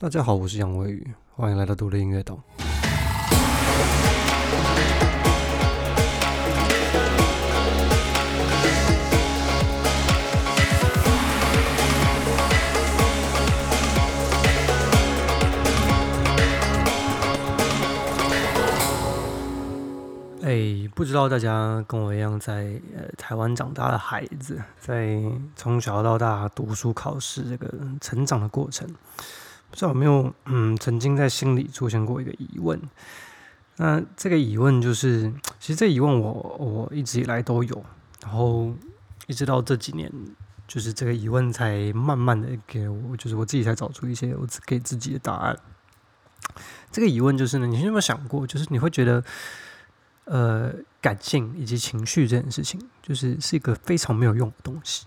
大家好，我是杨威宇，欢迎来到独立音乐岛。哎，不知道大家跟我一样在台湾长大的孩子，在从小到大读书考试这个成长的过程，不知道有没有嗯曾经在心里出现过一个疑问？那这个疑问就是，其实这疑问我我一直以来都有，然后一直到这几年，就是这个疑问才慢慢的给我，就是我自己才找出一些我给自己的答案。这个疑问就是呢，你有没有想过，就是你会觉得？呃，感性以及情绪这件事情，就是是一个非常没有用的东西。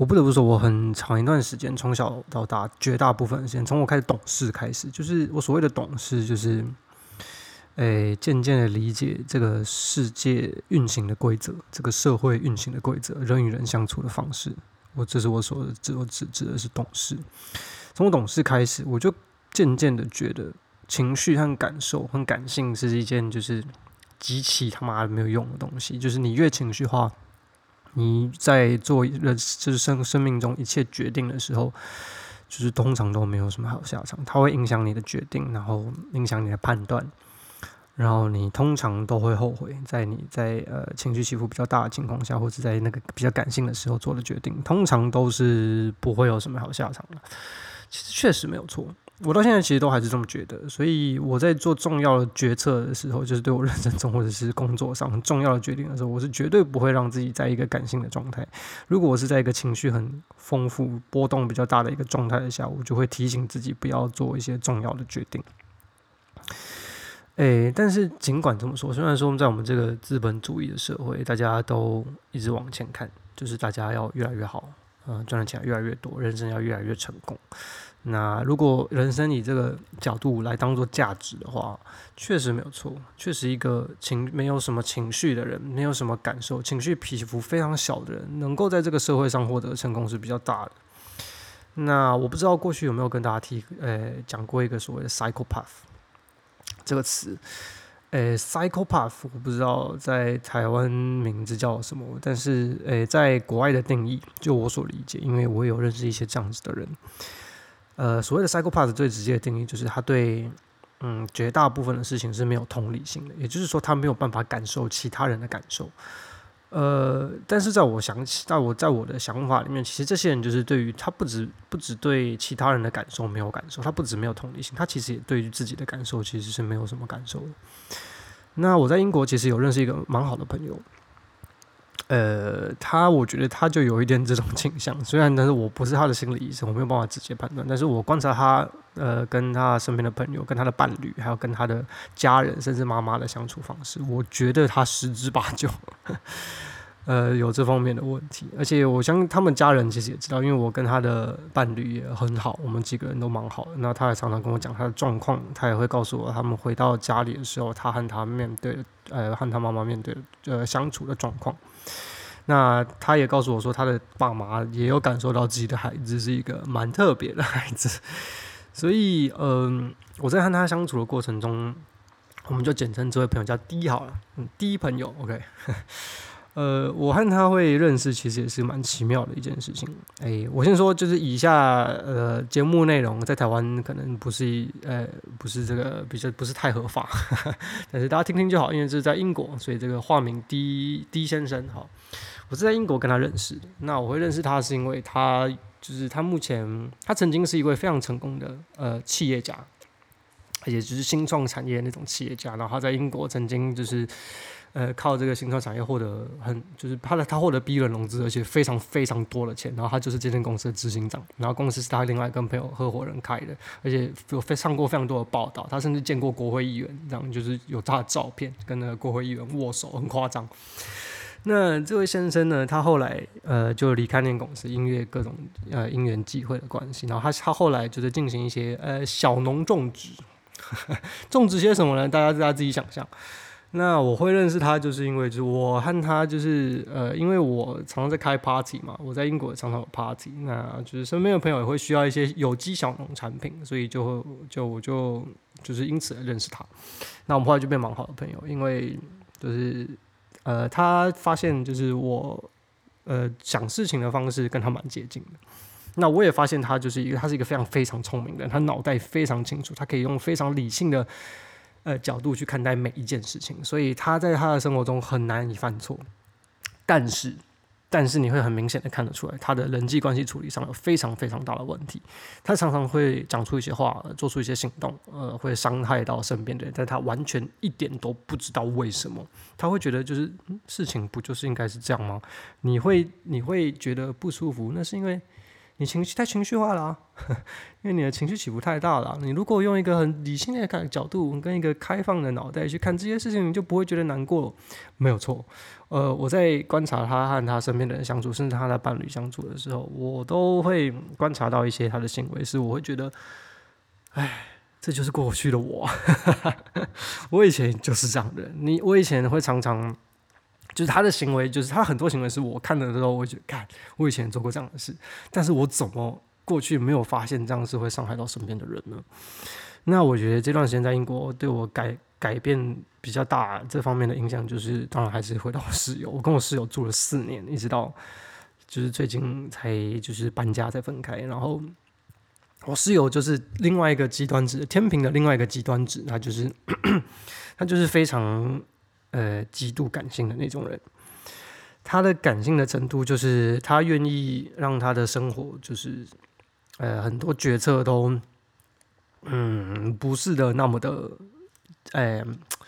我不得不说，我很长一段时间，从小到大，绝大部分时间，从我开始懂事开始，就是我所谓的懂事，就是，诶，渐渐的理解这个世界运行的规则，这个社会运行的规则，人与人相处的方式。我这是我所指，我指指的是懂事。从懂事开始，我就渐渐的觉得，情绪和感受和感性是一件，就是。极其他妈的没有用的东西，就是你越情绪化，你在做人就是生生命中一切决定的时候，就是通常都没有什么好下场。它会影响你的决定，然后影响你的判断，然后你通常都会后悔，在你在呃情绪起伏比较大的情况下，或者在那个比较感性的时候做的决定，通常都是不会有什么好下场的。其实确实没有错。我到现在其实都还是这么觉得，所以我在做重要的决策的时候，就是对我人生中或者是工作上很重要的决定的时候，我是绝对不会让自己在一个感性的状态。如果我是在一个情绪很丰富、波动比较大的一个状态的下，我就会提醒自己不要做一些重要的决定。诶，但是尽管这么说，虽然说在我们这个资本主义的社会，大家都一直往前看，就是大家要越来越好，嗯，赚的钱越来越多，人生要越来越成功。那如果人生以这个角度来当做价值的话，确实没有错，确实一个情没有什么情绪的人，没有什么感受，情绪起伏非常小的人，能够在这个社会上获得成功是比较大的。那我不知道过去有没有跟大家提，呃，讲过一个所谓的 psychopath 这个词，呃，psychopath 我不知道在台湾名字叫什么，但是，呃，在国外的定义，就我所理解，因为我有认识一些这样子的人。呃，所谓的 psychopath 最直接的定义就是他对嗯绝大部分的事情是没有同理心的，也就是说他没有办法感受其他人的感受。呃，但是在我想起，在我在我的想法里面，其实这些人就是对于他不止不止对其他人的感受没有感受，他不止没有同理心，他其实也对于自己的感受其实是没有什么感受的。那我在英国其实有认识一个蛮好的朋友。呃，他我觉得他就有一点这种倾向，虽然但是我不是他的心理医生，我没有办法直接判断。但是我观察他，呃，跟他身边的朋友、跟他的伴侣，还有跟他的家人，甚至妈妈的相处方式，我觉得他十之八九，呃，有这方面的问题。而且我相信他们家人其实也知道，因为我跟他的伴侣也很好，我们几个人都蛮好的。那他也常常跟我讲他的状况，他也会告诉我他们回到家里的时候，他和他面对，呃，和他妈妈面对，呃，相处的状况。那他也告诉我说，他的爸妈也有感受到自己的孩子是一个蛮特别的孩子，所以，嗯，我在和他相处的过程中，我们就简称这位朋友叫 D 好了，嗯，D 朋友，OK，呃，我和他会认识，其实也是蛮奇妙的一件事情。哎，我先说，就是以下呃节目内容在台湾可能不是呃不是这个比较不是太合法，但是大家听听就好，因为这是在英国，所以这个化名 D D 先生，哈。我是在英国跟他认识的。那我会认识他，是因为他就是他目前他曾经是一位非常成功的呃企业家，而且就是新创产业那种企业家。然后他在英国曾经就是呃靠这个新创产业获得很就是他的他获得 B 轮融资，而且非常非常多的钱。然后他就是这间公司的执行长，然后公司是他另外跟朋友合伙人开的，而且有非上过非常多的报道。他甚至见过国会议员，这样就是有他的照片跟那个国会议员握手，很夸张。那这位先生呢？他后来呃就离开那公司，因为各种呃因缘际会的关系。然后他他后来就是进行一些呃小农种植，种植些什么呢？大家大家自己想象。那我会认识他，就是因为就是我和他就是呃，因为我常常在开 party 嘛，我在英国常常有 party，那就是身边的朋友也会需要一些有机小农产品，所以就就我就就是因此认识他。那我们后来就变蛮好的朋友，因为就是呃，他发现就是我呃想事情的方式跟他蛮接近的。那我也发现他就是一个，他是一个非常非常聪明的人，他脑袋非常清楚，他可以用非常理性的。呃，角度去看待每一件事情，所以他在他的生活中很难以犯错。但是，但是你会很明显的看得出来，他的人际关系处理上有非常非常大的问题。他常常会讲出一些话，做出一些行动，呃，会伤害到身边的人，但他完全一点都不知道为什么。他会觉得就是事情不就是应该是这样吗？你会你会觉得不舒服，那是因为。你情绪太情绪化了，因为你的情绪起伏太大了。你如果用一个很理性的看角度，跟一个开放的脑袋去看这些事情，你就不会觉得难过。没有错，呃，我在观察他和他身边的人相处，甚至他的伴侣相处的时候，我都会观察到一些他的行为，是我会觉得，哎，这就是过去的我。我以前就是这样的，你我以前会常常。就是他的行为，就是他很多行为是我看的时候，我觉得，看我以前做过这样的事，但是我怎么过去没有发现这样是会伤害到身边的人呢？那我觉得这段时间在英国对我改 改变比较大，这方面的影响就是，当然还是回到室友。我跟我室友住了四年，一直到就是最近才就是搬家再分开。然后我室友就是另外一个极端值，天平的另外一个极端值，他就是 他就是非常。呃，极度感性的那种人，他的感性的程度就是他愿意让他的生活就是，呃，很多决策都，嗯，不是的那么的，哎，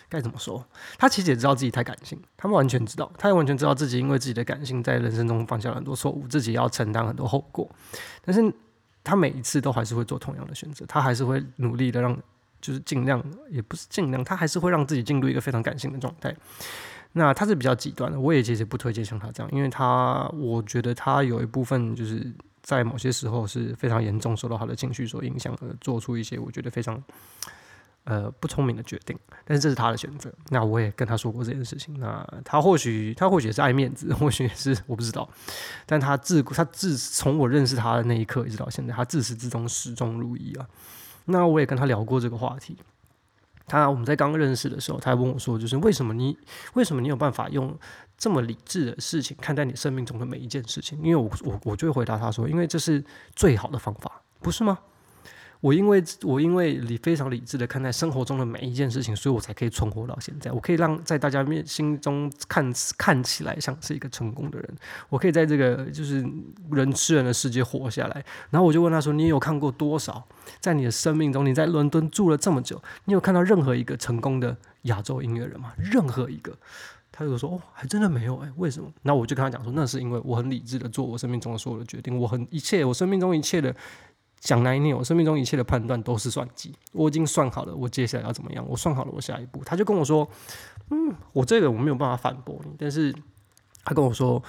该怎么说？他其实也知道自己太感性，他们完全知道，他也完全知道自己因为自己的感性在人生中犯下了很多错误，自己要承担很多后果。但是他每一次都还是会做同样的选择，他还是会努力的让。就是尽量，也不是尽量，他还是会让自己进入一个非常感性的状态。那他是比较极端的，我也其实不推荐像他这样，因为他我觉得他有一部分就是在某些时候是非常严重受到他的情绪所影响，而做出一些我觉得非常呃不聪明的决定。但是这是他的选择，那我也跟他说过这件事情。那他或许他或许是爱面子，或许是我不知道，但他自他自从我认识他的那一刻一直到现在，他自始至终始终如一啊。那我也跟他聊过这个话题。他我们在刚认识的时候，他还问我说：“就是为什么你为什么你有办法用这么理智的事情看待你生命中的每一件事情？”因为我我我就回答他说：“因为这是最好的方法，不是吗？”我因为我因为理非常理智的看待生活中的每一件事情，所以我才可以存活到现在。我可以让在大家面心中看看起来像是一个成功的人。我可以在这个就是人吃人的世界活下来。然后我就问他说：“你有看过多少？在你的生命中，你在伦敦住了这么久，你有看到任何一个成功的亚洲音乐人吗？任何一个？”他就说：“哦，还真的没有哎，为什么？”那我就跟他讲说：“那是因为我很理智的做我生命中的所有的决定，我很一切我生命中一切的。”讲难听，我生命中一切的判断都是算计。我已经算好了，我接下来要怎么样？我算好了，我下一步。他就跟我说：“嗯，我这个我没有办法反驳你。”但是他跟我说：“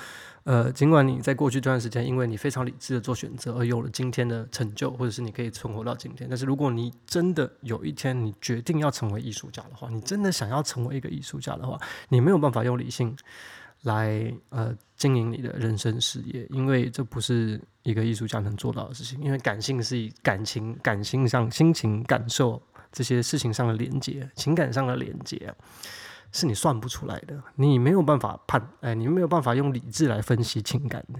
呃，尽管你在过去这段时间，因为你非常理智的做选择，而有了今天的成就，或者是你可以存活到今天。但是如果你真的有一天你决定要成为艺术家的话，你真的想要成为一个艺术家的话，你没有办法用理性。”来呃经营你的人生事业，因为这不是一个艺术家能做到的事情。因为感性是以感情、感性上、心情、感受这些事情上的连接，情感上的连接，是你算不出来的。你没有办法判，哎，你没有办法用理智来分析情感的。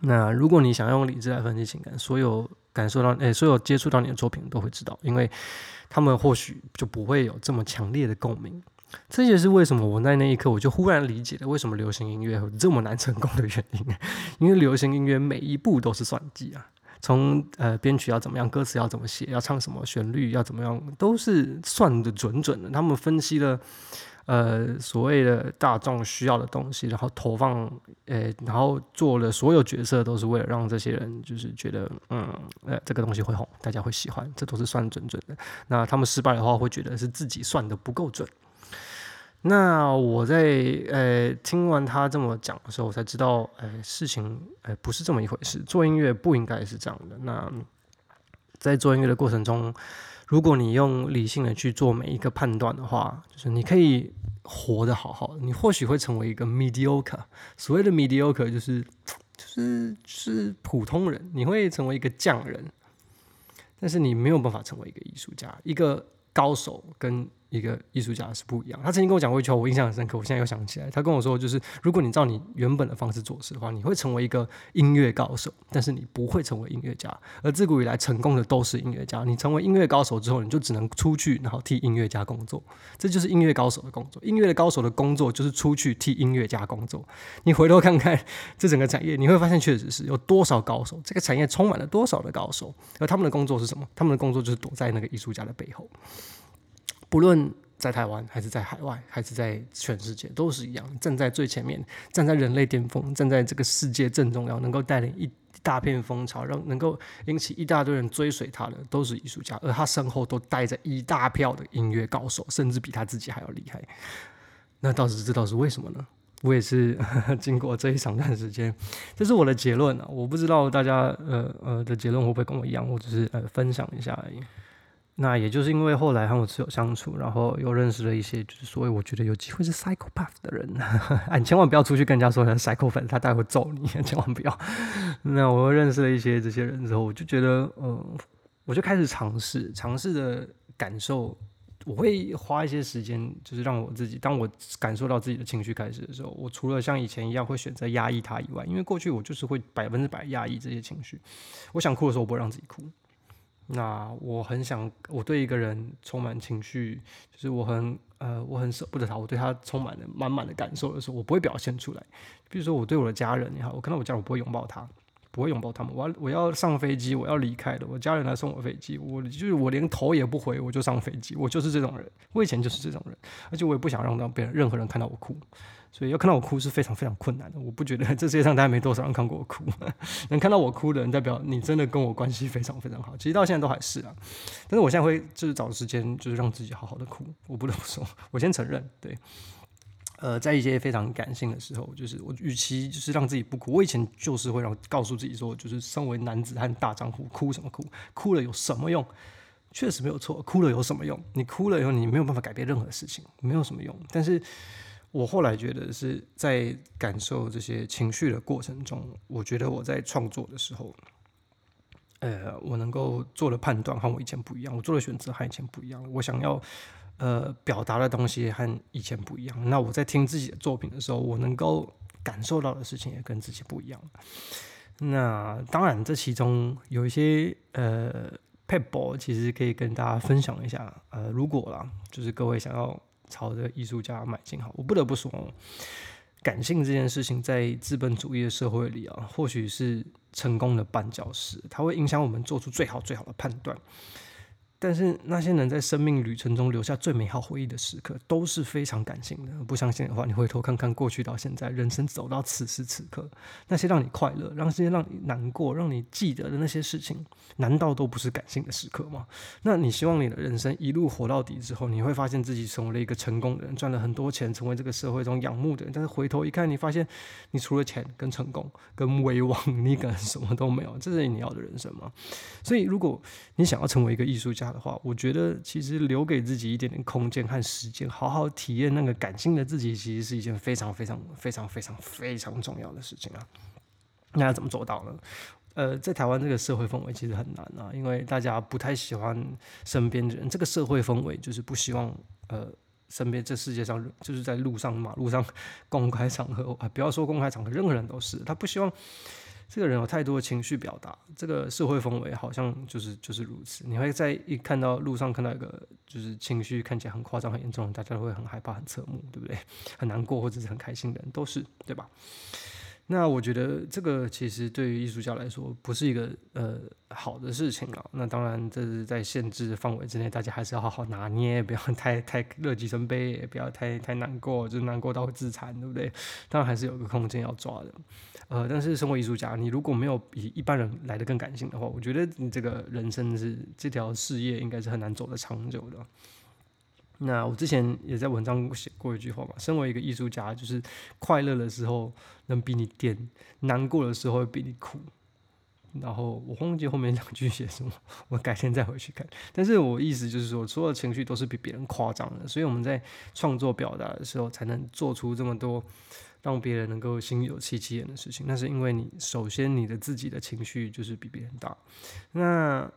那如果你想用理智来分析情感，所有感受到，哎，所有接触到你的作品都会知道，因为他们或许就不会有这么强烈的共鸣。这也是为什么我在那一刻我就忽然理解了为什么流行音乐这么难成功的原因。因为流行音乐每一步都是算计啊，从呃编曲要怎么样，歌词要怎么写，要唱什么旋律要怎么样，都是算的准准的。他们分析了呃所谓的大众需要的东西，然后投放呃，然后做了所有角色都是为了让这些人就是觉得嗯呃这个东西会红，大家会喜欢，这都是算准准的。那他们失败的话，会觉得是自己算的不够准。那我在呃听完他这么讲的时候，我才知道，哎，事情哎不是这么一回事。做音乐不应该是这样的。那在做音乐的过程中，如果你用理性的去做每一个判断的话，就是你可以活得好好的，你或许会成为一个 mediocre。所谓的 mediocre 就是就是是普通人，你会成为一个匠人，但是你没有办法成为一个艺术家，一个高手跟。一个艺术家是不一样。他曾经跟我讲过一句话，我印象很深刻。我现在又想起来，他跟我说，就是如果你照你原本的方式做事的话，你会成为一个音乐高手，但是你不会成为音乐家。而自古以来成功的都是音乐家。你成为音乐高手之后，你就只能出去，然后替音乐家工作。这就是音乐高手的工作。音乐的高手的工作就是出去替音乐家工作。你回头看看这整个产业，你会发现确实是有多少高手，这个产业充满了多少的高手，而他们的工作是什么？他们的工作就是躲在那个艺术家的背后。不论在台湾还是在海外，还是在全世界，都是一样，站在最前面，站在人类巅峰，站在这个世界正中央，能够带领一大片风潮，让能够引起一大堆人追随他的，都是艺术家，而他身后都带着一大票的音乐高手，甚至比他自己还要厉害。那倒是知道是为什么呢？我也是经过这一长段时间，这是我的结论啊！我不知道大家呃呃的结论会不会跟我一样，我只是呃分享一下而已。那也就是因为后来和我室友相处，然后又认识了一些，就是所谓我觉得有机会是 psychopath 的人，啊，你千万不要出去跟人家说他是 psychopath，他待会揍你，千万不要。那我又认识了一些这些人之后，我就觉得，嗯，我就开始尝试，尝试的感受，我会花一些时间，就是让我自己，当我感受到自己的情绪开始的时候，我除了像以前一样会选择压抑它以外，因为过去我就是会百分之百压抑这些情绪，我想哭的时候，我不会让自己哭。那我很想，我对一个人充满情绪，就是我很呃，我很舍不得他，我对他充满了满满的感受的时候，我不会表现出来。比如说，我对我的家人也好，我看到我家人，我不会拥抱他，不会拥抱他们。我要我要上飞机，我要离开了，我家人来送我飞机，我就是我连头也不回，我就上飞机，我就是这种人。我以前就是这种人，而且我也不想让让别人任何人看到我哭。所以要看到我哭是非常非常困难的。我不觉得这世界上大概没多少人看过我哭，能看到我哭的人，代表你真的跟我关系非常非常好。其实到现在都还是啊，但是我现在会就是找时间，就是让自己好好的哭。我不得不说，我先承认，对，呃，在一些非常感性的时候，就是我与其就是让自己不哭，我以前就是会让告诉自己说，就是身为男子汉大丈夫，哭什么哭？哭了有什么用？确实没有错，哭了有什么用？你哭了以后，你没有办法改变任何事情，没有什么用。但是。我后来觉得是在感受这些情绪的过程中，我觉得我在创作的时候，呃，我能够做的判断和我以前不一样，我做的选择和以前不一样，我想要呃表达的东西和以前不一样。那我在听自己的作品的时候，我能够感受到的事情也跟自己不一样。那当然，这其中有一些呃 p e p l 其实可以跟大家分享一下。呃，如果啦，就是各位想要。朝着艺术家迈进，好，我不得不说，感性这件事情在资本主义的社会里啊，或许是成功的绊脚石，它会影响我们做出最好最好的判断。但是那些能在生命旅程中留下最美好回忆的时刻，都是非常感性的。不相信的话，你回头看看过去到现在，人生走到此时此刻，那些让你快乐、让这些让你难过、让你记得的那些事情，难道都不是感性的时刻吗？那你希望你的人生一路活到底之后，你会发现自己成为了一个成功的人，赚了很多钱，成为这个社会中仰慕的人。但是回头一看，你发现你除了钱跟成功跟威望，你可能什么都没有。这是你要的人生吗？所以，如果你想要成为一个艺术家，的话，我觉得其实留给自己一点点空间和时间，好好体验那个感性的自己，其实是一件非常非常非常非常非常重要的事情啊。那要怎么做到呢？呃，在台湾这个社会氛围其实很难啊，因为大家不太喜欢身边的人，这个社会氛围就是不希望呃身边这世界上就是在路上马路上公开场合啊，不要说公开场合，任何人都是他不希望。这个人有太多的情绪表达，这个社会氛围好像就是就是如此。你会在一看到路上看到一个就是情绪看起来很夸张、很严重，大家都会很害怕、很侧目，对不对？很难过或者是很开心的人都是，对吧？那我觉得这个其实对于艺术家来说不是一个呃好的事情了。那当然这是在限制范围之内，大家还是要好好拿捏，不要太太乐极生悲，也不要太太难过，就难过到会自残，对不对？当然还是有个空间要抓的。呃，但是身为艺术家，你如果没有比一般人来的更感性的话，我觉得你这个人生是这条事业应该是很难走得长久的。那我之前也在文章写过一句话嘛，身为一个艺术家，就是快乐的时候能比你癫，难过的时候比你苦。然后我忘记后面两句写什么，我改天再回去看。但是我意思就是说，所有情绪都是比别人夸张的，所以我们在创作表达的时候，才能做出这么多让别人能够心有戚戚焉的事情。那是因为你首先你的自己的情绪就是比别人大。那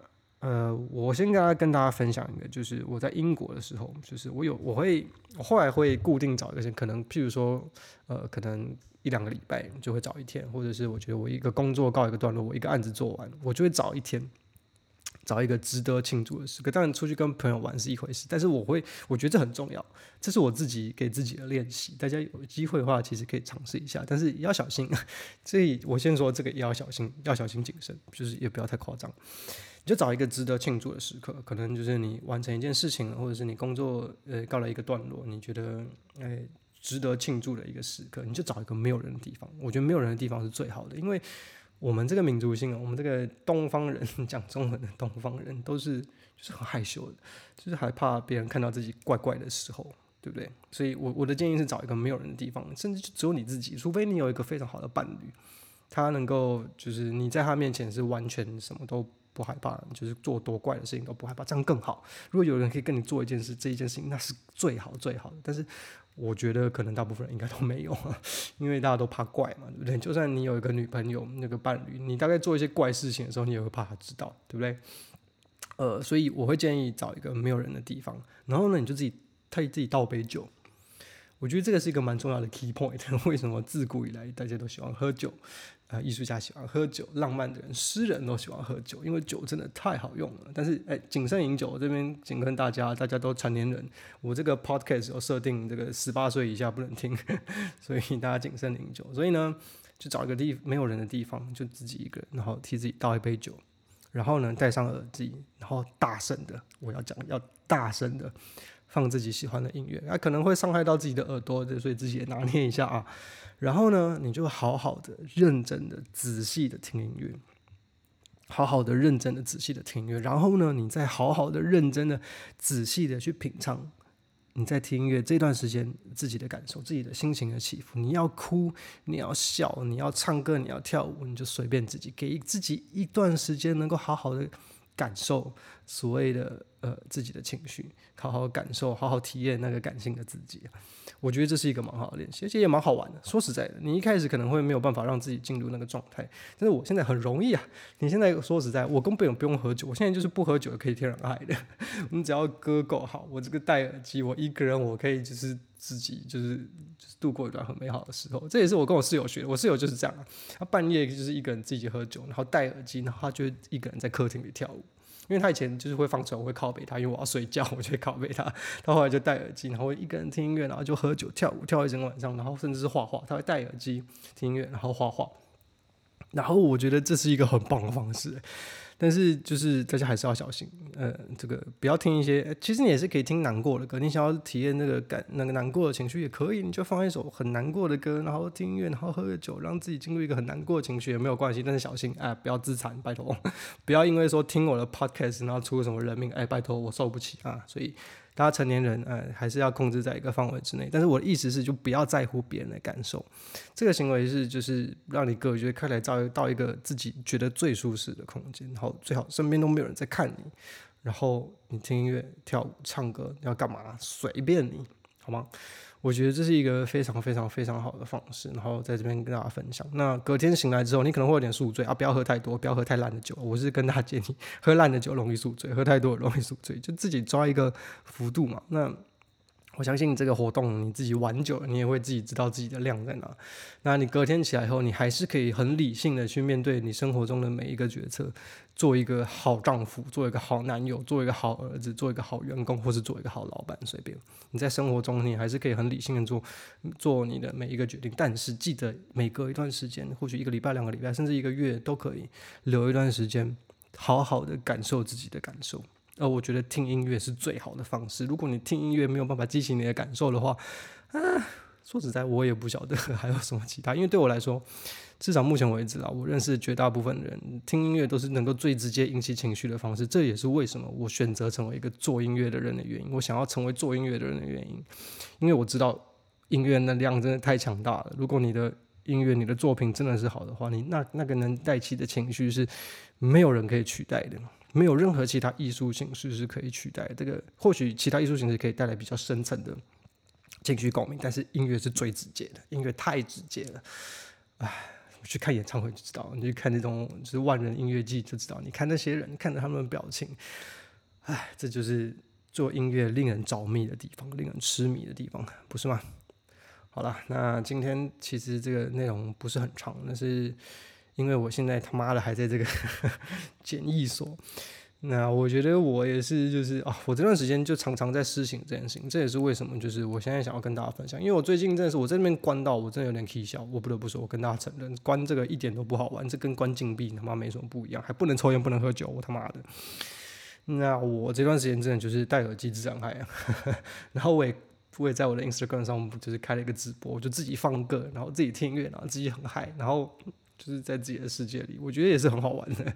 呃，我先跟大家跟大家分享一个，就是我在英国的时候，就是我有我会我后来会固定找一个可能，譬如说呃，可能。一两个礼拜就会找一天，或者是我觉得我一个工作告一个段落，我一个案子做完，我就会找一天，找一个值得庆祝的时刻。当然，出去跟朋友玩是一回事，但是我会，我觉得这很重要，这是我自己给自己的练习。大家有机会的话，其实可以尝试一下，但是要小心。所以我先说这个也要小心，要小心谨慎，就是也不要太夸张。你就找一个值得庆祝的时刻，可能就是你完成一件事情，或者是你工作呃告了一个段落，你觉得哎。值得庆祝的一个时刻，你就找一个没有人的地方。我觉得没有人的地方是最好的，因为我们这个民族性啊，我们这个东方人 讲中文的东方人都是就是很害羞的，就是害怕别人看到自己怪怪的时候，对不对？所以，我我的建议是找一个没有人的地方，甚至只有你自己，除非你有一个非常好的伴侣，他能够就是你在他面前是完全什么都不害怕，就是做多怪的事情都不害怕，这样更好。如果有人可以跟你做一件事，这一件事情那是最好最好的。但是。我觉得可能大部分人应该都没有，因为大家都怕怪嘛，对不对？就算你有一个女朋友、那个伴侣，你大概做一些怪事情的时候，你也会怕他知道，对不对？呃，所以我会建议找一个没有人的地方，然后呢，你就自己替自己倒杯酒。我觉得这个是一个蛮重要的 key point。为什么自古以来大家都喜欢喝酒？啊，艺术家喜欢喝酒，浪漫的人、诗人都喜欢喝酒，因为酒真的太好用了。但是，哎，谨慎饮酒，这边谨跟大家，大家都成年人。我这个 podcast 有设定，这个十八岁以下不能听，所以大家谨慎饮酒。所以呢，就找一个地没有人的地方，就自己一个人，然后替自己倒一杯酒，然后呢，戴上耳机，然后大声的，我要讲，要大声的。放自己喜欢的音乐，那可能会伤害到自己的耳朵，所以自己也拿捏一下啊。然后呢，你就好好的、认真的、仔细的听音乐，好好的、认真的、仔细的听音乐。然后呢，你再好好的、认真的、仔细的去品尝你在听音乐这段时间自己的感受、自己的心情的起伏。你要哭，你要笑，你要唱歌，你要跳舞，你就随便自己，给自己一段时间，能够好好的感受所谓的。呃，自己的情绪，好好感受，好好体验那个感性的自己，我觉得这是一个蛮好的练习，而且也蛮好玩的。说实在的，你一开始可能会没有办法让自己进入那个状态，但是我现在很容易啊。你现在说实在，我根本不用喝酒，我现在就是不喝酒可以天然爱的。你只要歌够好，我这个戴耳机，我一个人我可以就是自己就是就是度过一段很美好的时候。这也是我跟我室友学的，我室友就是这样啊，他半夜就是一个人自己喝酒，然后戴耳机，然后他就一个人在客厅里跳舞。因为他以前就是会放出来，我会靠背他，因为我要睡觉，我就会靠背他。他后来就戴耳机，然后一个人听音乐，然后就喝酒跳舞，跳一整晚上，然后甚至是画画。他会戴耳机听音乐，然后画画。然后我觉得这是一个很棒的方式。但是就是大家还是要小心，呃，这个不要听一些，其实你也是可以听难过的歌，你想要体验那个感那个难过的情绪也可以，你就放一首很难过的歌，然后听音乐，然后喝个酒，让自己进入一个很难过的情绪也没有关系，但是小心，哎，不要自残，拜托，不要因为说听我的 podcast 然后出什么人命，哎，拜托我受不起啊，所以。大家成年人，呃，还是要控制在一个范围之内。但是我的意思是，就不要在乎别人的感受。这个行为是，就是让你个人觉得看来，到到一个自己觉得最舒适的空间，然后最好身边都没有人在看你，然后你听音乐、跳舞、唱歌，要干嘛？随便你，好吗？我觉得这是一个非常非常非常好的方式，然后在这边跟大家分享。那隔天醒来之后，你可能会有点宿醉啊，不要喝太多，不要喝太烂的酒。我是跟大家建议，喝烂的酒容易宿醉，喝太多容易宿醉，就自己抓一个幅度嘛。那。我相信你这个活动，你自己玩久了，你也会自己知道自己的量在哪。那你隔天起来后，你还是可以很理性的去面对你生活中的每一个决策，做一个好丈夫，做一个好男友，做一个好儿子，做一个好员工，或是做一个好老板，随便。你在生活中，你还是可以很理性的做做你的每一个决定。但是记得每隔一段时间，或许一个礼拜、两个礼拜，甚至一个月都可以留一段时间，好好的感受自己的感受。呃，我觉得听音乐是最好的方式。如果你听音乐没有办法激起你的感受的话，啊，说实在，我也不晓得 还有什么其他。因为对我来说，至少目前为止啊，我认识绝大部分人听音乐都是能够最直接引起情绪的方式。这也是为什么我选择成为一个做音乐的人的原因。我想要成为做音乐的人的原因，因为我知道音乐能量真的太强大了。如果你的音乐，你的作品真的是好的话，你那那个能带起的情绪是没有人可以取代的，没有任何其他艺术形式是可以取代。这个或许其他艺术形式可以带来比较深层的情绪共鸣，但是音乐是最直接的，音乐太直接了。唉，去看演唱会就知道，你去看那种就是万人音乐季就知道，你看那些人，看着他们的表情，唉，这就是做音乐令人着迷的地方，令人痴迷的地方，不是吗？好了，那今天其实这个内容不是很长，那是因为我现在他妈的还在这个 检疫所。那我觉得我也是，就是啊，我这段时间就常常在施行这件事情，这也是为什么，就是我现在想要跟大家分享，因为我最近真的是我在那边关到我真的有点气笑，我不得不说，我跟大家承认，关这个一点都不好玩，这跟关禁闭他妈没什么不一样，还不能抽烟，不能喝酒，我他妈的。那我这段时间真的就是戴耳机自然嗨啊，然后我也。我也在我的 Instagram 上，就是开了一个直播，我就自己放歌，然后自己听音乐，然后自己很嗨，然后就是在自己的世界里，我觉得也是很好玩的。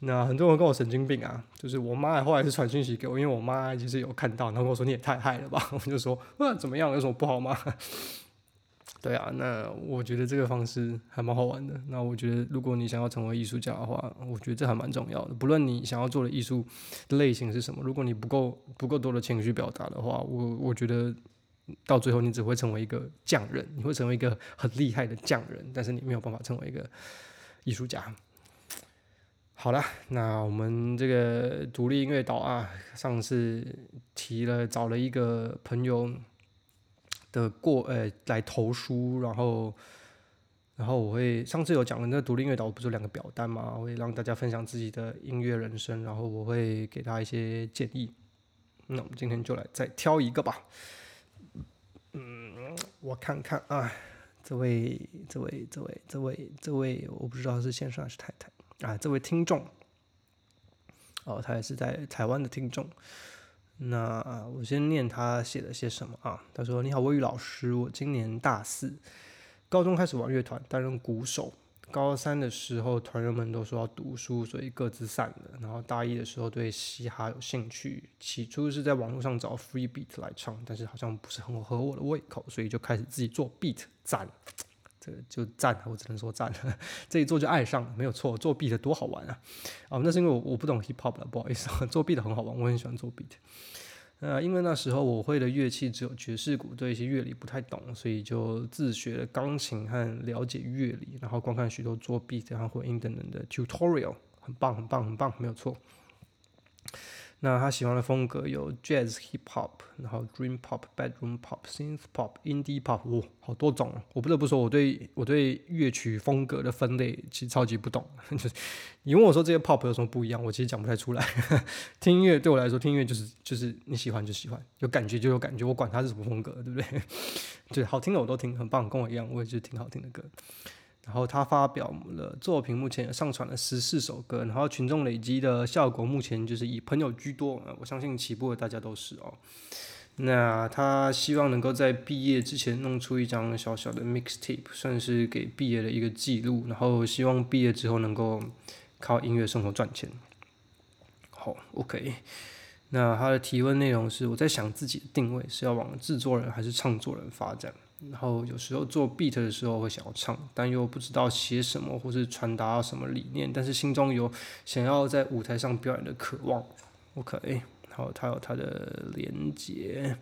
那很多人跟我神经病啊，就是我妈后来是传讯息给我，因为我妈其实有看到，然后跟我说你也太嗨了吧，我就说那怎么样，有什么不好吗？对啊，那我觉得这个方式还蛮好玩的。那我觉得如果你想要成为艺术家的话，我觉得这还蛮重要的。不论你想要做的艺术类型是什么，如果你不够不够多的情绪表达的话，我我觉得。到最后，你只会成为一个匠人，你会成为一个很厉害的匠人，但是你没有办法成为一个艺术家。好了，那我们这个独立音乐岛啊，上次提了找了一个朋友的过呃来投书，然后然后我会上次有讲了那独立音乐岛不是有两个表单嘛，会让大家分享自己的音乐人生，然后我会给他一些建议。那我们今天就来再挑一个吧。我看看啊，这位，这位，这位，这位，这位，我不知道是先生还是太太啊。这位听众，哦，他也是在台湾的听众。那我先念他写了些什么啊？他说：“你好，魏宇老师，我今年大四，高中开始玩乐团，担任鼓手。”高三的时候，团员们都说要读书，所以各自散了。然后大一的时候对嘻哈有兴趣，起初是在网络上找 free beat 来唱，但是好像不是很合我的胃口，所以就开始自己做 beat。赞，这个就赞，我只能说赞。这一做就爱上了，没有错，做 beat 多好玩啊！啊，那是因为我我不懂 hip hop 了，不好意思，做 beat 很好玩，我很喜欢做 beat。呃，因为那时候我会的乐器只有爵士鼓，对一些乐理不太懂，所以就自学了钢琴和了解乐理，然后观看许多作弊这样混音等等的 tutorial，很棒，很棒，很棒，没有错。那他喜欢的风格有 jazz、hip hop，然后 dream pop、bedroom pop、synth pop、indie pop，哇，好多种。我不得不说，我对我对乐曲风格的分类其实超级不懂。就 是你问我说这些 pop 有什么不一样，我其实讲不太出来。听音乐对我来说，听音乐就是就是你喜欢就喜欢，有感觉就有感觉，我管它是什么风格，对不对？对，好听的我都听，很棒，跟我一样，我也是听好听的歌。然后他发表了作品，目前上传了十四首歌，然后群众累积的效果目前就是以朋友居多，我相信起步的大家都是哦。那他希望能够在毕业之前弄出一张小小的 mixtape，算是给毕业的一个记录，然后希望毕业之后能够靠音乐生活赚钱。好，OK。那他的提问内容是：我在想自己的定位是要往制作人还是创作人发展？然后有时候做 beat 的时候会想要唱，但又不知道写什么或是传达什么理念，但是心中有想要在舞台上表演的渴望。OK，然后他有他的连接。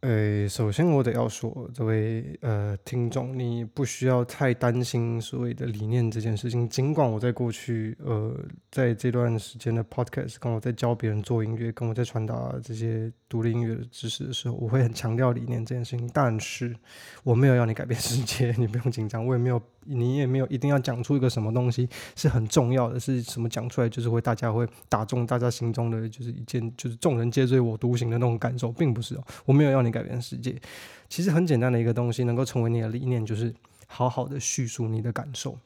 呃，首先我得要说，这位呃听众，你不需要太担心所谓的理念这件事情。尽管我在过去呃在这段时间的 podcast，跟我在教别人做音乐，跟我在传达这些独立音乐的知识的时候，我会很强调理念这件事情。但是我没有要你改变世界，你不用紧张。我也没有，你也没有一定要讲出一个什么东西是很重要的，是什么讲出来就是会大家会打中大家心中的，就是一件就是众人皆醉我独醒的那种感受，并不是哦。我没有要你。改变世界，其实很简单的一个东西，能够成为你的理念，就是好好的叙述你的感受。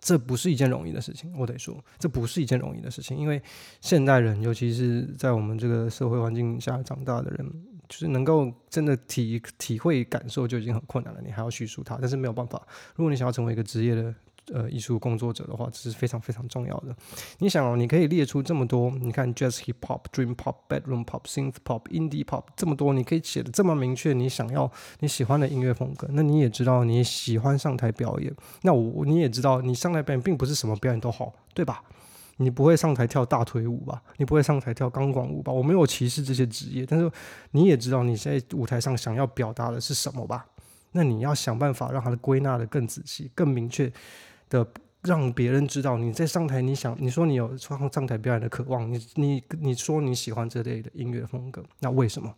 这不是一件容易的事情，我得说，这不是一件容易的事情，因为现代人，尤其是在我们这个社会环境下长大的人，就是能够真的体体会感受就已经很困难了，你还要叙述它，但是没有办法。如果你想要成为一个职业的呃艺术工作者的话，这是非常非常重要的。你想哦，你可以列出这么多，你看 Jazz Hip Hop、Dream Pop、Bedroom Pop、Synth Pop、Indie Pop 这么多，你可以写的这么明确，你想要你喜欢的音乐风格，那你也知道你喜欢上台表演，那我你也知道你上台表演并不是什么表演都好，对吧？你不会上台跳大腿舞吧？你不会上台跳钢管舞吧？我没有歧视这些职业，但是你也知道你在舞台上想要表达的是什么吧？那你要想办法让它的归纳的更仔细、更明确的，让别人知道你在上台，你想你说你有上上台表演的渴望，你你你说你喜欢这类的音乐风格，那为什么？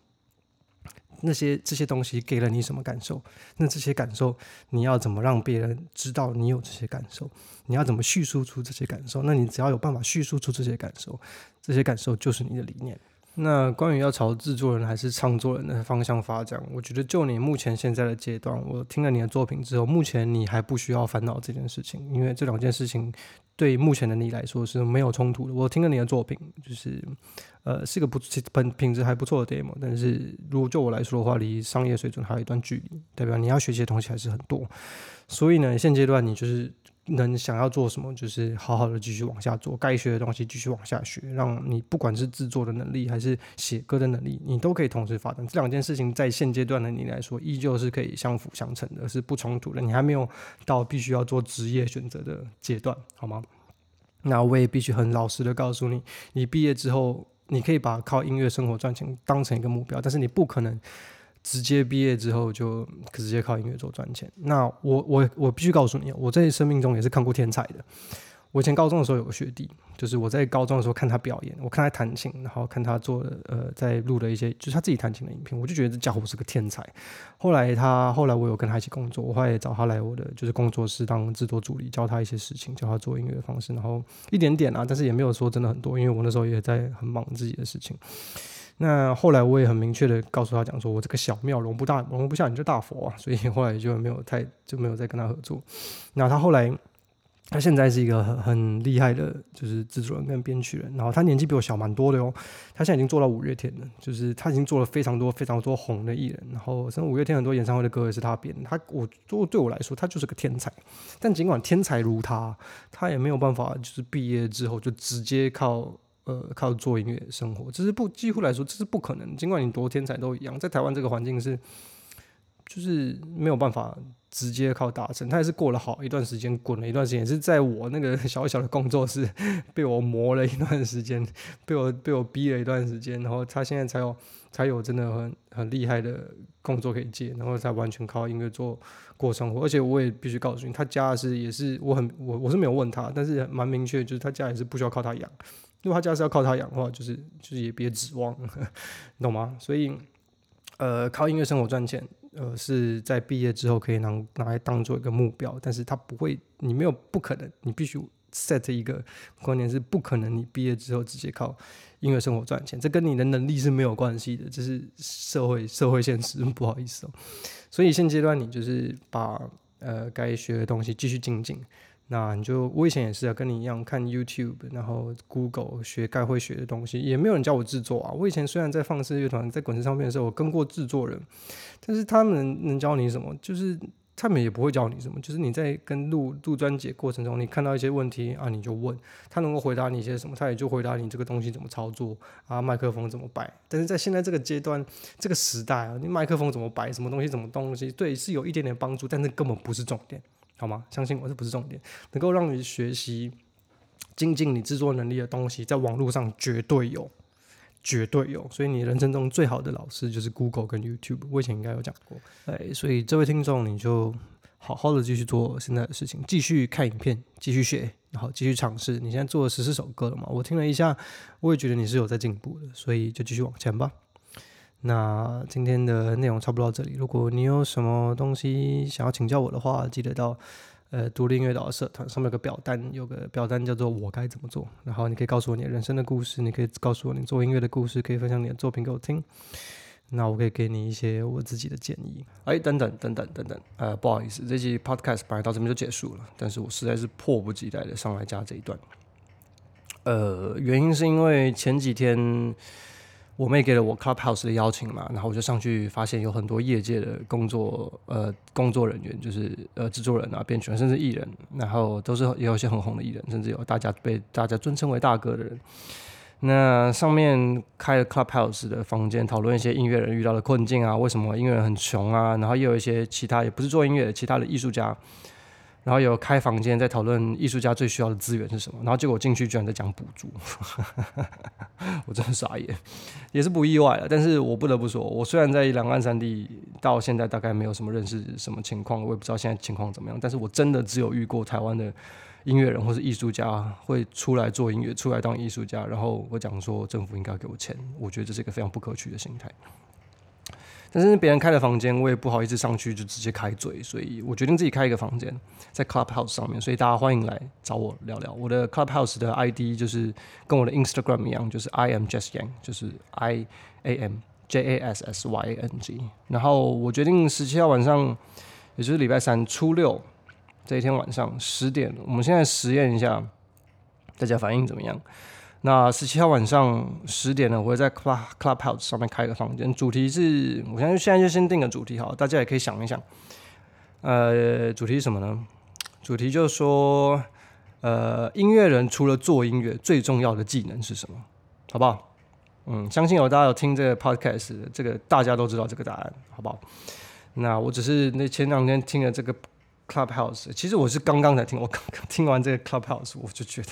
那些这些东西给了你什么感受？那这些感受你要怎么让别人知道你有这些感受？你要怎么叙述出这些感受？那你只要有办法叙述出这些感受，这些感受就是你的理念。那关于要朝制作人还是唱作人的方向发展，我觉得就你目前现在的阶段，我听了你的作品之后，目前你还不需要烦恼这件事情，因为这两件事情对目前的你来说是没有冲突的。我听了你的作品，就是呃是个不本品质还不错的 demo，但是如果就我来说的话，离商业水准还有一段距离，代表你要学习的东西还是很多。所以呢，现阶段你就是。能想要做什么，就是好好的继续往下做，该学的东西继续往下学，让你不管是制作的能力还是写歌的能力，你都可以同时发展。这两件事情在现阶段的你来说，依旧是可以相辅相成的，是不冲突的。你还没有到必须要做职业选择的阶段，好吗？那我也必须很老实的告诉你，你毕业之后，你可以把靠音乐生活赚钱当成一个目标，但是你不可能。直接毕业之后就直接靠音乐做赚钱。那我我我必须告诉你，我在生命中也是看过天才的。我以前高中的时候有个学弟，就是我在高中的时候看他表演，我看他弹琴，然后看他做的呃在录的一些就是他自己弹琴的影片，我就觉得这家伙是个天才。后来他后来我有跟他一起工作，我后来也找他来我的就是工作室当制作助理，教他一些事情，教他做音乐的方式，然后一点点啊，但是也没有说真的很多，因为我那时候也在很忙自己的事情。那后来我也很明确的告诉他讲说，我这个小庙容不大，容不下你这大佛啊，所以后来就没有太就没有再跟他合作。那他后来，他现在是一个很很厉害的，就是制作人跟编曲人，然后他年纪比我小蛮多的哦，他现在已经做到五月天了，就是他已经做了非常多非常多红的艺人，然后甚至五月天很多演唱会的歌也是他编。他我做对我来说，他就是个天才。但尽管天才如他，他也没有办法，就是毕业之后就直接靠。呃，靠做音乐生活，这是不几乎来说这是不可能。尽管你多天才都一样，在台湾这个环境是，就是没有办法直接靠达成。他也是过了好一段时间，滚了一段时间，也是在我那个 小小的工作室被我磨了一段时间，被我被我逼了一段时间，然后他现在才有才有真的很很厉害的工作可以接，然后才完全靠音乐做过生活。而且我也必须告诉你，他家是也是我很我我是没有问他，但是蛮明确，就是他家也是不需要靠他养。如果他家是要靠他养的话，就是就是也别指望，你 懂吗？所以，呃，靠音乐生活赚钱，呃，是在毕业之后可以拿拿来当做一个目标，但是他不会，你没有不可能，你必须 set 一个观念是不可能，你毕业之后直接靠音乐生活赚钱，这跟你的能力是没有关系的，这是社会社会现实，不好意思哦。所以现阶段你就是把呃该学的东西继续精进。那你就我以前也是啊，跟你一样看 YouTube，然后 Google 学该会学的东西，也没有人教我制作啊。我以前虽然在放肆乐团，在滚石唱片的时候，我跟过制作人，但是他们能教你什么？就是他们也不会教你什么。就是你在跟录录专辑过程中，你看到一些问题啊，你就问他能够回答你一些什么，他也就回答你这个东西怎么操作啊，麦克风怎么摆。但是在现在这个阶段、这个时代啊，你麦克风怎么摆，什么东西、什么东西，对，是有一点点帮助，但是根本不是重点。好吗？相信我，这不是重点。能够让你学习、精进你制作能力的东西，在网络上绝对有，绝对有。所以你人生中最好的老师就是 Google 跟 YouTube。我以前应该有讲过。哎，所以这位听众，你就好好的继续做现在的事情，继续看影片，继续学，然后继续尝试。你现在做了十四首歌了嘛？我听了一下，我也觉得你是有在进步的，所以就继续往前吧。那今天的内容差不多到这里。如果你有什么东西想要请教我的话，记得到呃独立音乐岛的社团上面有个表单，有个表单叫做“我该怎么做”。然后你可以告诉我你的人生的故事，你可以告诉我你做音乐的故事，可以分享你的作品给我听。那我可以给你一些我自己的建议。哎，等等等等等等，呃，不好意思，这期 podcast 本来到这边就结束了，但是我实在是迫不及待的上来加这一段。呃，原因是因为前几天。我妹给了我 Clubhouse 的邀请嘛，然后我就上去，发现有很多业界的工作呃工作人员，就是呃制作人啊、编曲，甚至艺人，然后都是也有一些很红的艺人，甚至有大家被大家尊称为大哥的人。那上面开了 Clubhouse 的房间，讨论一些音乐人遇到的困境啊，为什么音乐人很穷啊，然后也有一些其他也不是做音乐的其他的艺术家。然后有开房间在讨论艺术家最需要的资源是什么，然后结果进去居然在讲补助，我真的傻眼，也是不意外了。但是我不得不说，我虽然在两岸三地到现在大概没有什么认识什么情况，我也不知道现在情况怎么样，但是我真的只有遇过台湾的音乐人或是艺术家会出来做音乐，出来当艺术家，然后我讲说政府应该给我钱，我觉得这是一个非常不可取的心态。但是别人开了房间，我也不好意思上去就直接开嘴，所以我决定自己开一个房间在 Clubhouse 上面，所以大家欢迎来找我聊聊。我的 Clubhouse 的 ID 就是跟我的 Instagram 一样，就是 I am Jess Yang，就是 I A M J A S S Y A N G。然后我决定十七号晚上，也就是礼拜三初六这一天晚上十点，我们现在实验一下，大家反应怎么样？那十七号晚上十点呢，我会在 Club Clubhouse 上面开一个房间，主题是，我相信现在就先定个主题哈，大家也可以想一想，呃，主题是什么呢？主题就是说，呃，音乐人除了做音乐，最重要的技能是什么？好不好？嗯，相信有大家有听这个 Podcast，这个大家都知道这个答案，好不好？那我只是那前两天听了这个 Clubhouse，其实我是刚刚才听，我刚刚听完这个 Clubhouse，我就觉得。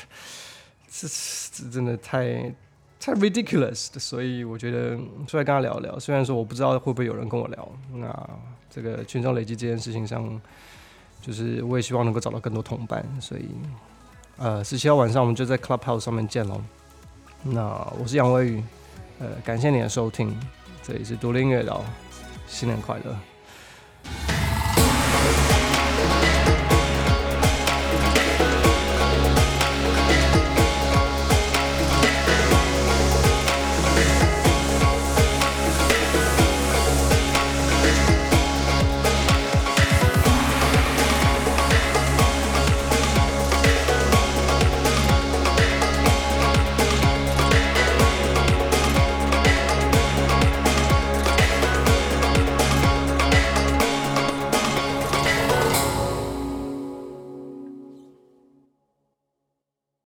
这这真的太太 ridiculous 的，所以我觉得出来跟他聊聊。虽然说我不知道会不会有人跟我聊，那这个群众累积这件事情上，就是我也希望能够找到更多同伴。所以，呃，十七号晚上我们就在 Clubhouse 上面见喽。那我是杨威宇，呃，感谢你的收听，这里是独立音乐岛，新年快乐。